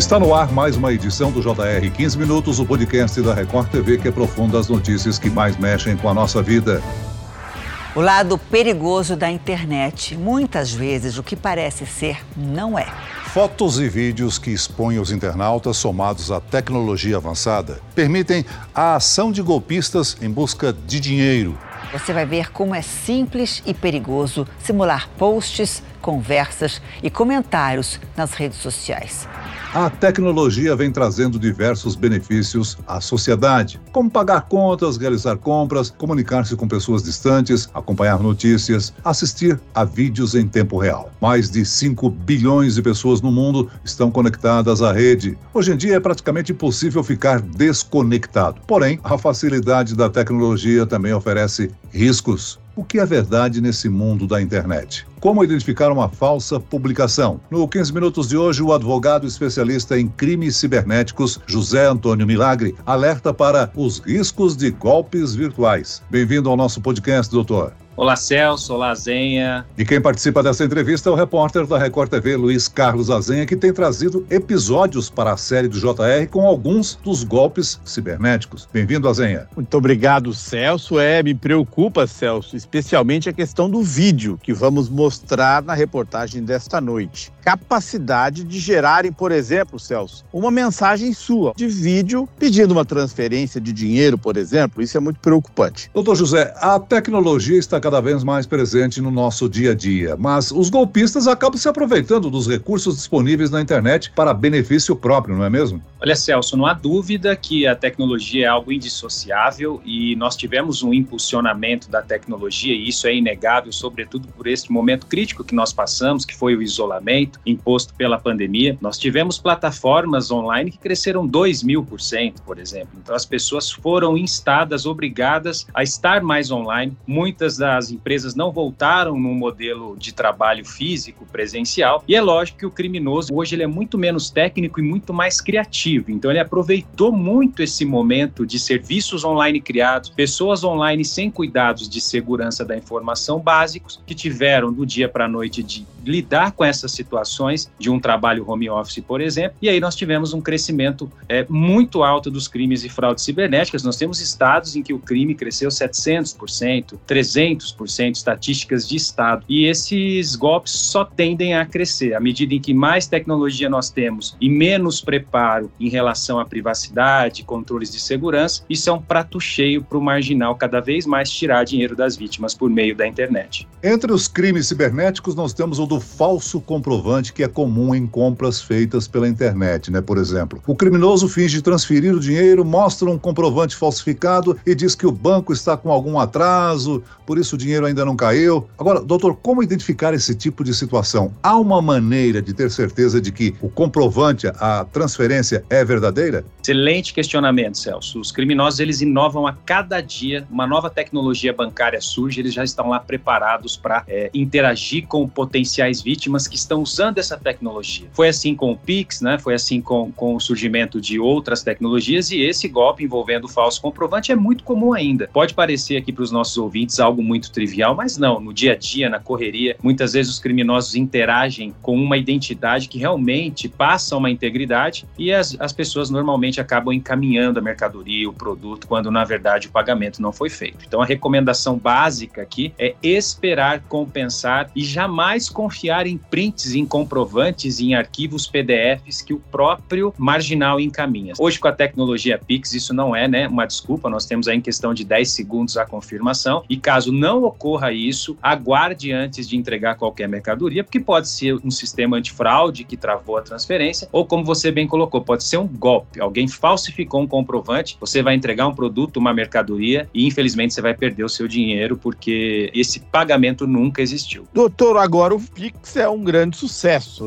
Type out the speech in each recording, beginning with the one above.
Está no ar mais uma edição do JR 15 Minutos, o podcast da Record TV que aprofunda as notícias que mais mexem com a nossa vida. O lado perigoso da internet. Muitas vezes o que parece ser não é. Fotos e vídeos que expõem os internautas, somados à tecnologia avançada, permitem a ação de golpistas em busca de dinheiro. Você vai ver como é simples e perigoso simular posts, conversas e comentários nas redes sociais. A tecnologia vem trazendo diversos benefícios à sociedade, como pagar contas, realizar compras, comunicar-se com pessoas distantes, acompanhar notícias, assistir a vídeos em tempo real. Mais de 5 bilhões de pessoas no mundo estão conectadas à rede. Hoje em dia é praticamente impossível ficar desconectado. Porém, a facilidade da tecnologia também oferece riscos. O que é verdade nesse mundo da internet? Como identificar uma falsa publicação? No 15 Minutos de hoje, o advogado especialista em crimes cibernéticos, José Antônio Milagre, alerta para os riscos de golpes virtuais. Bem-vindo ao nosso podcast, doutor. Olá, Celso. Olá, Azenha. E quem participa dessa entrevista é o repórter da Record TV, Luiz Carlos Azenha, que tem trazido episódios para a série do JR com alguns dos golpes cibernéticos. Bem-vindo, Azenha. Muito obrigado, Celso. É, me preocupa, Celso, especialmente a questão do vídeo que vamos mostrar na reportagem desta noite. Capacidade de gerarem, por exemplo, Celso, uma mensagem sua de vídeo pedindo uma transferência de dinheiro, por exemplo. Isso é muito preocupante. Doutor José, a tecnologia está cada cada vez mais presente no nosso dia a dia, mas os golpistas acabam se aproveitando dos recursos disponíveis na internet para benefício próprio, não é mesmo? Olha, Celso, não há dúvida que a tecnologia é algo indissociável e nós tivemos um impulsionamento da tecnologia, e isso é inegável, sobretudo por este momento crítico que nós passamos, que foi o isolamento imposto pela pandemia. Nós tivemos plataformas online que cresceram 2 mil por cento, por exemplo. Então, as pessoas foram instadas, obrigadas a estar mais online. Muitas das as empresas não voltaram no modelo de trabalho físico presencial. E é lógico que o criminoso hoje ele é muito menos técnico e muito mais criativo. Então ele aproveitou muito esse momento de serviços online criados, pessoas online sem cuidados de segurança da informação básicos que tiveram do dia para a noite de lidar com essas de um trabalho home office, por exemplo. E aí nós tivemos um crescimento é, muito alto dos crimes e fraudes cibernéticas. Nós temos estados em que o crime cresceu 700%, 300 cento estatísticas de Estado. E esses golpes só tendem a crescer. À medida em que mais tecnologia nós temos e menos preparo em relação à privacidade, controles de segurança, isso é um prato cheio para o marginal cada vez mais tirar dinheiro das vítimas por meio da internet. Entre os crimes cibernéticos, nós temos o do falso comprovante, que é comum em compras feitas pela internet, né? Por exemplo, o criminoso finge transferir o dinheiro, mostra um comprovante falsificado e diz que o banco está com algum atraso, por isso dinheiro ainda não caiu. Agora, doutor, como identificar esse tipo de situação? Há uma maneira de ter certeza de que o comprovante, a transferência é verdadeira? Excelente questionamento, Celso. Os criminosos, eles inovam a cada dia, uma nova tecnologia bancária surge, eles já estão lá preparados para é, interagir com potenciais vítimas que estão usando essa tecnologia. Foi assim com o Pix, né? Foi assim com, com o surgimento de outras tecnologias e esse golpe envolvendo falso comprovante é muito comum ainda. Pode parecer aqui para os nossos ouvintes algo muito trivial, mas não. No dia a dia, na correria, muitas vezes os criminosos interagem com uma identidade que realmente passa uma integridade e as, as pessoas normalmente acabam encaminhando a mercadoria, o produto, quando na verdade o pagamento não foi feito. Então a recomendação básica aqui é esperar compensar e jamais confiar em prints, em comprovantes, em arquivos PDFs que o próprio marginal encaminha. Hoje, com a tecnologia Pix, isso não é né, uma desculpa, nós temos aí em questão de 10 segundos a confirmação, e caso não ocorra isso, aguarde antes de entregar qualquer mercadoria, porque pode ser um sistema antifraude que travou a transferência, ou como você bem colocou, pode ser um golpe. Alguém falsificou um comprovante, você vai entregar um produto, uma mercadoria, e infelizmente você vai perder o seu dinheiro, porque esse pagamento nunca existiu. Doutor, agora o Pix é um grande sucesso,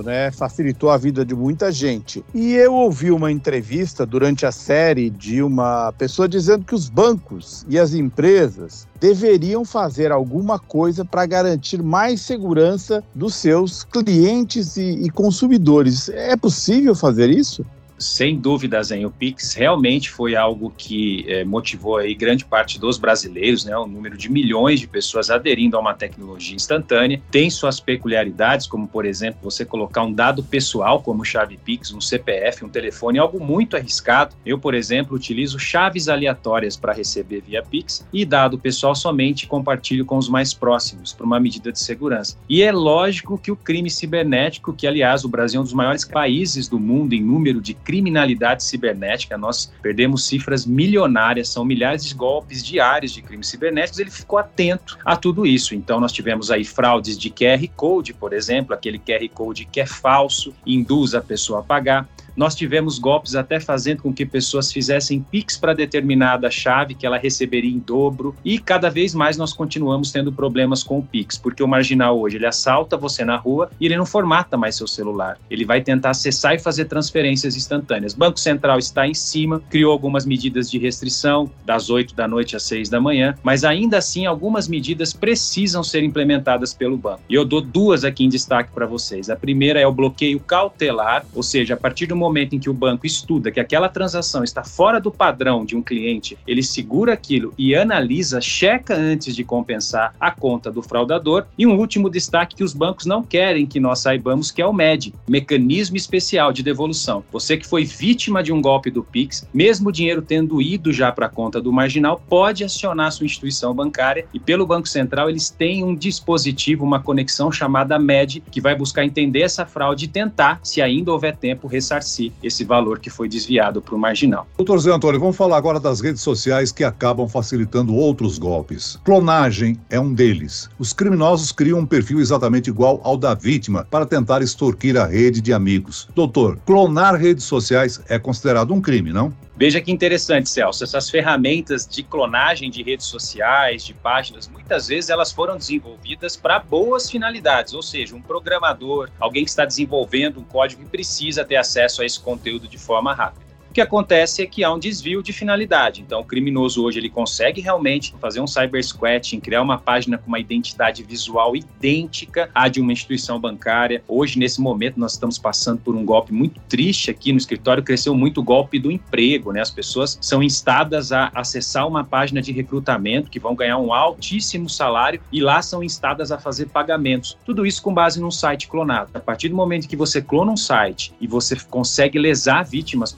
né? Facilitou a vida de muita gente. E eu ouvi uma entrevista durante a série de uma pessoa dizendo que os bancos e as empresas deveriam fazer alguma coisa para garantir mais segurança dos seus clientes e, e consumidores. É possível fazer isso? Sem dúvidas, hein? O Pix realmente foi algo que é, motivou aí grande parte dos brasileiros, né? O número de milhões de pessoas aderindo a uma tecnologia instantânea. Tem suas peculiaridades, como por exemplo, você colocar um dado pessoal como chave Pix, um CPF, um telefone, algo muito arriscado. Eu, por exemplo, utilizo chaves aleatórias para receber via Pix e dado pessoal somente compartilho com os mais próximos, por uma medida de segurança. E é lógico que o crime cibernético, que aliás o Brasil é um dos maiores países do mundo em número de criminalidade cibernética, nós perdemos cifras milionárias, são milhares de golpes diários de crimes cibernéticos, ele ficou atento a tudo isso. Então nós tivemos aí fraudes de QR Code, por exemplo, aquele QR Code que é falso, induz a pessoa a pagar. Nós tivemos golpes até fazendo com que pessoas fizessem Pix para determinada chave que ela receberia em dobro. E cada vez mais nós continuamos tendo problemas com o Pix, porque o marginal hoje ele assalta você na rua e ele não formata mais seu celular. Ele vai tentar acessar e fazer transferências instantâneas. Banco Central está em cima, criou algumas medidas de restrição das 8 da noite às 6 da manhã, mas ainda assim algumas medidas precisam ser implementadas pelo banco. E eu dou duas aqui em destaque para vocês. A primeira é o bloqueio cautelar, ou seja, a partir do momento em que o banco estuda que aquela transação está fora do padrão de um cliente, ele segura aquilo e analisa, checa antes de compensar a conta do fraudador. E um último destaque que os bancos não querem que nós saibamos, que é o MED, Mecanismo Especial de Devolução. Você que foi vítima de um golpe do Pix, mesmo o dinheiro tendo ido já para a conta do marginal, pode acionar sua instituição bancária e pelo Banco Central eles têm um dispositivo, uma conexão chamada MED, que vai buscar entender essa fraude e tentar, se ainda houver tempo, ressarcir si esse valor que foi desviado para o marginal. Doutor Zé Antônio, vamos falar agora das redes sociais que acabam facilitando outros golpes. Clonagem é um deles. Os criminosos criam um perfil exatamente igual ao da vítima para tentar extorquir a rede de amigos. Doutor, clonar redes sociais é considerado um crime, não? Veja que interessante, Celso, essas ferramentas de clonagem de redes sociais, de páginas, muitas vezes elas foram desenvolvidas para boas finalidades, ou seja, um programador, alguém que está desenvolvendo um código e precisa ter acesso a esse conteúdo de forma rápida. O que acontece é que há um desvio de finalidade. Então, o criminoso hoje ele consegue realmente fazer um cyber squatting, criar uma página com uma identidade visual idêntica à de uma instituição bancária. Hoje, nesse momento, nós estamos passando por um golpe muito triste aqui no escritório. Cresceu muito o golpe do emprego, né? As pessoas são instadas a acessar uma página de recrutamento que vão ganhar um altíssimo salário e lá são instadas a fazer pagamentos. Tudo isso com base num site clonado. A partir do momento que você clona um site e você consegue lesar vítimas,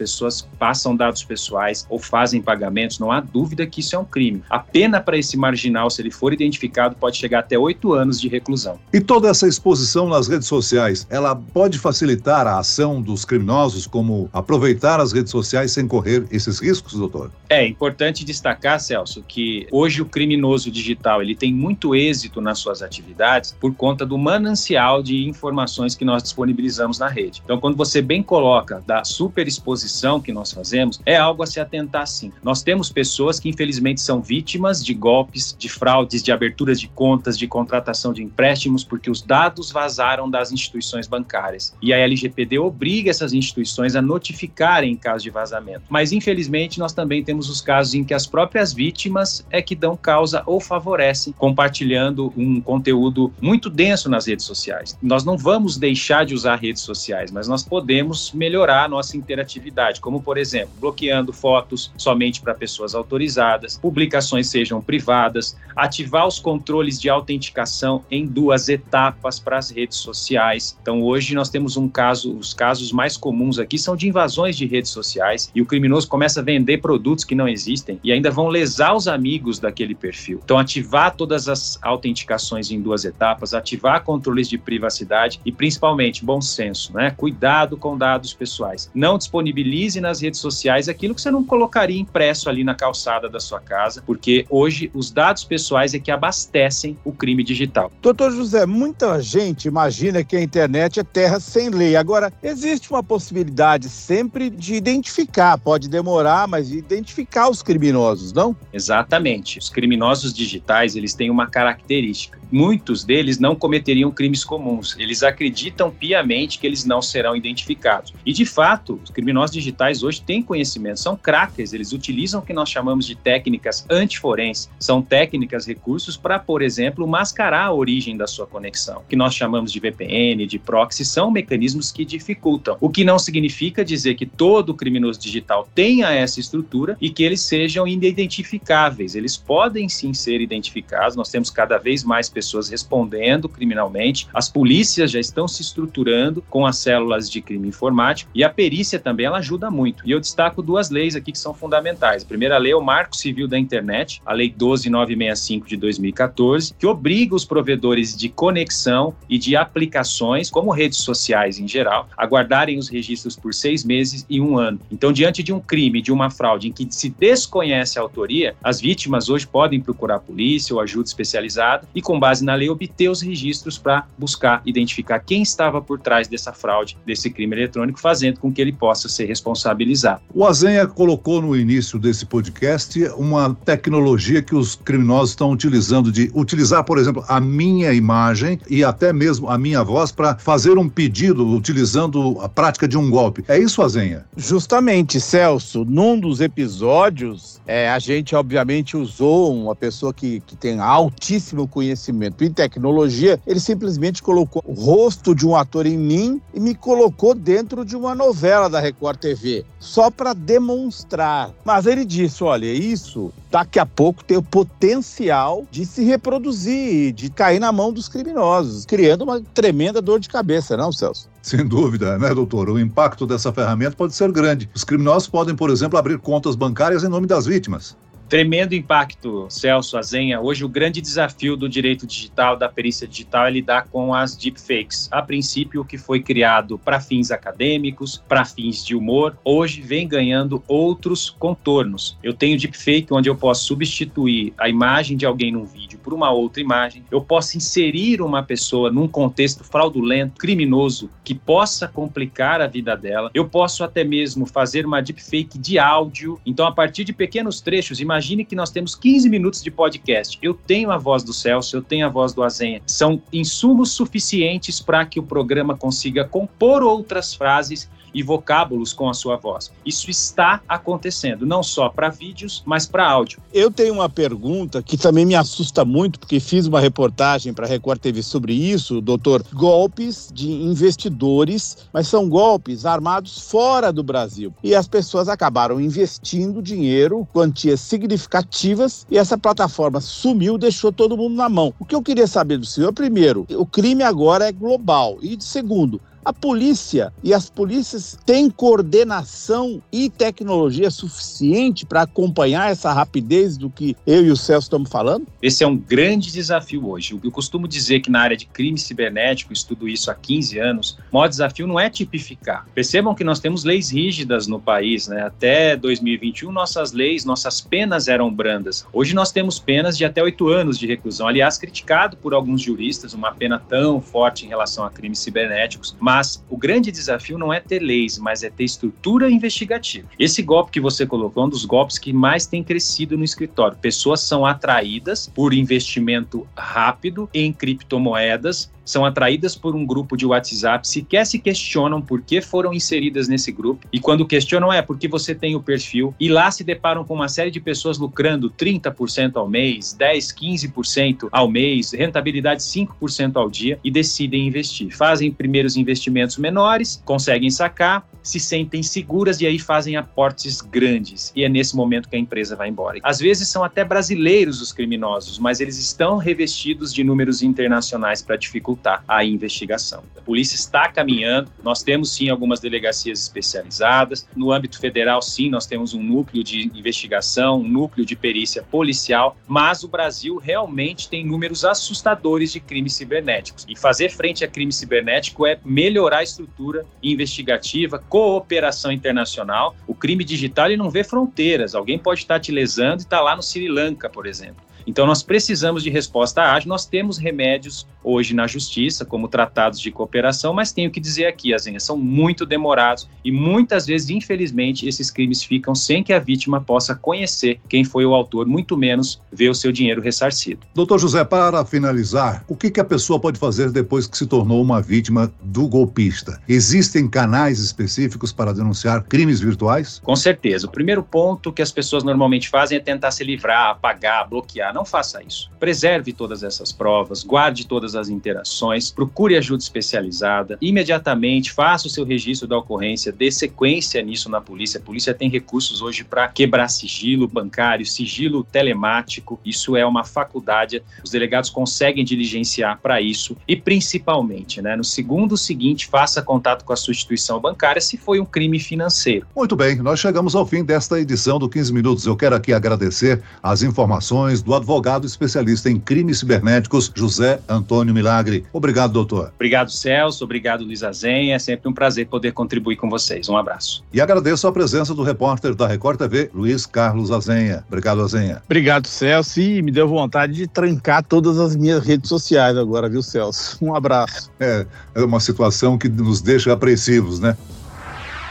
pessoas passam dados pessoais ou fazem pagamentos, não há dúvida que isso é um crime. A pena para esse marginal, se ele for identificado, pode chegar até oito anos de reclusão. E toda essa exposição nas redes sociais, ela pode facilitar a ação dos criminosos, como aproveitar as redes sociais sem correr esses riscos, doutor? É importante destacar, Celso, que hoje o criminoso digital ele tem muito êxito nas suas atividades por conta do manancial de informações que nós disponibilizamos na rede. Então, quando você bem coloca da superexposição que nós fazemos, é algo a se atentar sim. Nós temos pessoas que infelizmente são vítimas de golpes, de fraudes, de aberturas de contas, de contratação de empréstimos, porque os dados vazaram das instituições bancárias. E a LGPD obriga essas instituições a notificarem em caso de vazamento. Mas infelizmente nós também temos os casos em que as próprias vítimas é que dão causa ou favorecem compartilhando um conteúdo muito denso nas redes sociais. Nós não vamos deixar de usar redes sociais, mas nós podemos melhorar a nossa interatividade, como por exemplo, bloqueando fotos somente para pessoas autorizadas, publicações sejam privadas, ativar os controles de autenticação em duas etapas para as redes sociais. Então, hoje nós temos um caso, os casos mais comuns aqui são de invasões de redes sociais e o criminoso começa a vender produtos que não existem e ainda vão lesar os amigos daquele perfil. Então, ativar todas as autenticações em duas etapas, ativar controles de privacidade e principalmente bom senso, né? Cuidado com dados pessoais. Não disponibilize nas redes sociais aquilo que você não colocaria impresso ali na calçada da sua casa, porque hoje os dados pessoais é que abastecem o crime digital. Doutor José, muita gente imagina que a internet é terra sem lei. Agora, existe uma possibilidade sempre de identificar, pode demorar, mas de identificar os criminosos, não? Exatamente. Os criminosos digitais, eles têm uma característica. Muitos deles não cometeriam crimes comuns. Eles acreditam piamente que eles não serão identificados. E, de fato, os criminosos digitais hoje têm conhecimento, são crackers, eles utilizam o que nós chamamos de técnicas antiforenses. São técnicas, recursos para, por exemplo, mascarar a origem da sua conexão. Que nós chamamos de VPN, de proxy, são mecanismos que dificultam. O que não significa dizer que todo criminoso digital tenha essa estrutura e que eles sejam identificáveis. Eles podem sim ser identificados. Nós temos cada vez mais pessoas respondendo criminalmente. As polícias já estão se estruturando com as células de crime informático e a perícia também ela ajuda muito. E eu destaco duas leis aqui que são fundamentais. A primeira lei é o Marco Civil da Internet, a Lei 12965 de 2014, que obriga os provedores de conexão e de aplicações, como redes sociais em geral, a guardarem os registros por seis meses e um ano. Então, diante de um crime, de uma fraude em que se desconhece a autoria, as vítimas hoje podem procurar a polícia ou ajuda especializada e, com base na lei, obter os registros para buscar identificar quem estava por trás dessa fraude, desse crime eletrônico, fazendo com que ele possa ser responsabilizado. O Azenha colocou no início desse podcast uma tecnologia que os criminosos estão utilizando de utilizar, por exemplo, a minha imagem e até mesmo a minha voz para fazer um pedido utilizando a prática de um golpe. É isso, Azenha? Justamente, Celso. Num dos episódios, é, a gente obviamente usou uma pessoa que, que tem altíssimo conhecimento em tecnologia. Ele simplesmente colocou o rosto de um ator em mim e me colocou dentro de uma novela da Record TV, só para demonstrar. Mas ele disse: olha, isso daqui a pouco tem o potencial de se reproduzir, de cair na mão dos criminosos, criando uma tremenda dor de cabeça, não, Celso? Sem dúvida, né, doutor? O impacto dessa ferramenta pode ser grande. Os criminosos podem, por exemplo, abrir contas bancárias em nome das vítimas. Tremendo impacto, Celso Azenha. Hoje o grande desafio do direito digital, da perícia digital, é lidar com as deepfakes. A princípio, o que foi criado para fins acadêmicos, para fins de humor, hoje vem ganhando outros contornos. Eu tenho deepfake onde eu posso substituir a imagem de alguém num vídeo por uma outra imagem. Eu posso inserir uma pessoa num contexto fraudulento, criminoso, que possa complicar a vida dela. Eu posso até mesmo fazer uma deepfake de áudio. Então, a partir de pequenos trechos, imagine imagine que nós temos 15 minutos de podcast. Eu tenho a voz do Celso, eu tenho a voz do Azenha. São insumos suficientes para que o programa consiga compor outras frases e vocábulos com a sua voz. Isso está acontecendo, não só para vídeos, mas para áudio. Eu tenho uma pergunta que também me assusta muito, porque fiz uma reportagem para a Record TV sobre isso, doutor. Golpes de investidores, mas são golpes armados fora do Brasil. E as pessoas acabaram investindo dinheiro, quantias significativas, e essa plataforma sumiu, deixou todo mundo na mão. O que eu queria saber do senhor, primeiro, o crime agora é global. E segundo, a polícia e as polícias têm coordenação e tecnologia suficiente para acompanhar essa rapidez do que eu e o Celso estamos falando? Esse é um grande desafio hoje. Eu costumo dizer que na área de crime cibernético, estudo isso há 15 anos, o maior desafio não é tipificar. Percebam que nós temos leis rígidas no país, né? Até 2021, nossas leis, nossas penas eram brandas. Hoje nós temos penas de até oito anos de reclusão. Aliás, criticado por alguns juristas, uma pena tão forte em relação a crimes cibernéticos, mas mas o grande desafio não é ter leis, mas é ter estrutura investigativa. Esse golpe que você colocou é um dos golpes que mais tem crescido no escritório. Pessoas são atraídas por investimento rápido em criptomoedas são atraídas por um grupo de WhatsApp, sequer se questionam por que foram inseridas nesse grupo, e quando questionam é porque você tem o perfil, e lá se deparam com uma série de pessoas lucrando 30% ao mês, 10, 15% ao mês, rentabilidade 5% ao dia, e decidem investir. Fazem primeiros investimentos menores, conseguem sacar, se sentem seguras e aí fazem aportes grandes. E é nesse momento que a empresa vai embora. Às vezes são até brasileiros os criminosos, mas eles estão revestidos de números internacionais para dificultar a investigação. A polícia está caminhando, nós temos sim algumas delegacias especializadas. No âmbito federal, sim, nós temos um núcleo de investigação, um núcleo de perícia policial, mas o Brasil realmente tem números assustadores de crimes cibernéticos. E fazer frente a crime cibernético é melhorar a estrutura investigativa, cooperação internacional. O crime digital ele não vê fronteiras. Alguém pode estar te lesando e estar tá lá no Sri Lanka, por exemplo. Então, nós precisamos de resposta ágil. Nós temos remédios hoje na justiça, como tratados de cooperação, mas tenho que dizer aqui, Azenha, são muito demorados e muitas vezes, infelizmente, esses crimes ficam sem que a vítima possa conhecer quem foi o autor, muito menos ver o seu dinheiro ressarcido. Doutor José, para finalizar, o que, que a pessoa pode fazer depois que se tornou uma vítima do golpista? Existem canais específicos para denunciar crimes virtuais? Com certeza. O primeiro ponto que as pessoas normalmente fazem é tentar se livrar, apagar, bloquear. Não faça isso. Preserve todas essas provas, guarde todas as interações, procure ajuda especializada, imediatamente faça o seu registro da ocorrência, dê sequência nisso na polícia. A polícia tem recursos hoje para quebrar sigilo bancário, sigilo telemático. Isso é uma faculdade. Os delegados conseguem diligenciar para isso e principalmente, né, no segundo seguinte, faça contato com a sua instituição bancária se foi um crime financeiro. Muito bem, nós chegamos ao fim desta edição do 15 minutos. Eu quero aqui agradecer as informações do advogado especialista em crimes cibernéticos, José Antônio Milagre. Obrigado, doutor. Obrigado, Celso. Obrigado, Luiz Azenha. É sempre um prazer poder contribuir com vocês. Um abraço. E agradeço a presença do repórter da Record TV, Luiz Carlos Azenha. Obrigado, Azenha. Obrigado, Celso. E me deu vontade de trancar todas as minhas redes sociais agora, viu, Celso? Um abraço. É, é uma situação que nos deixa apreensivos, né?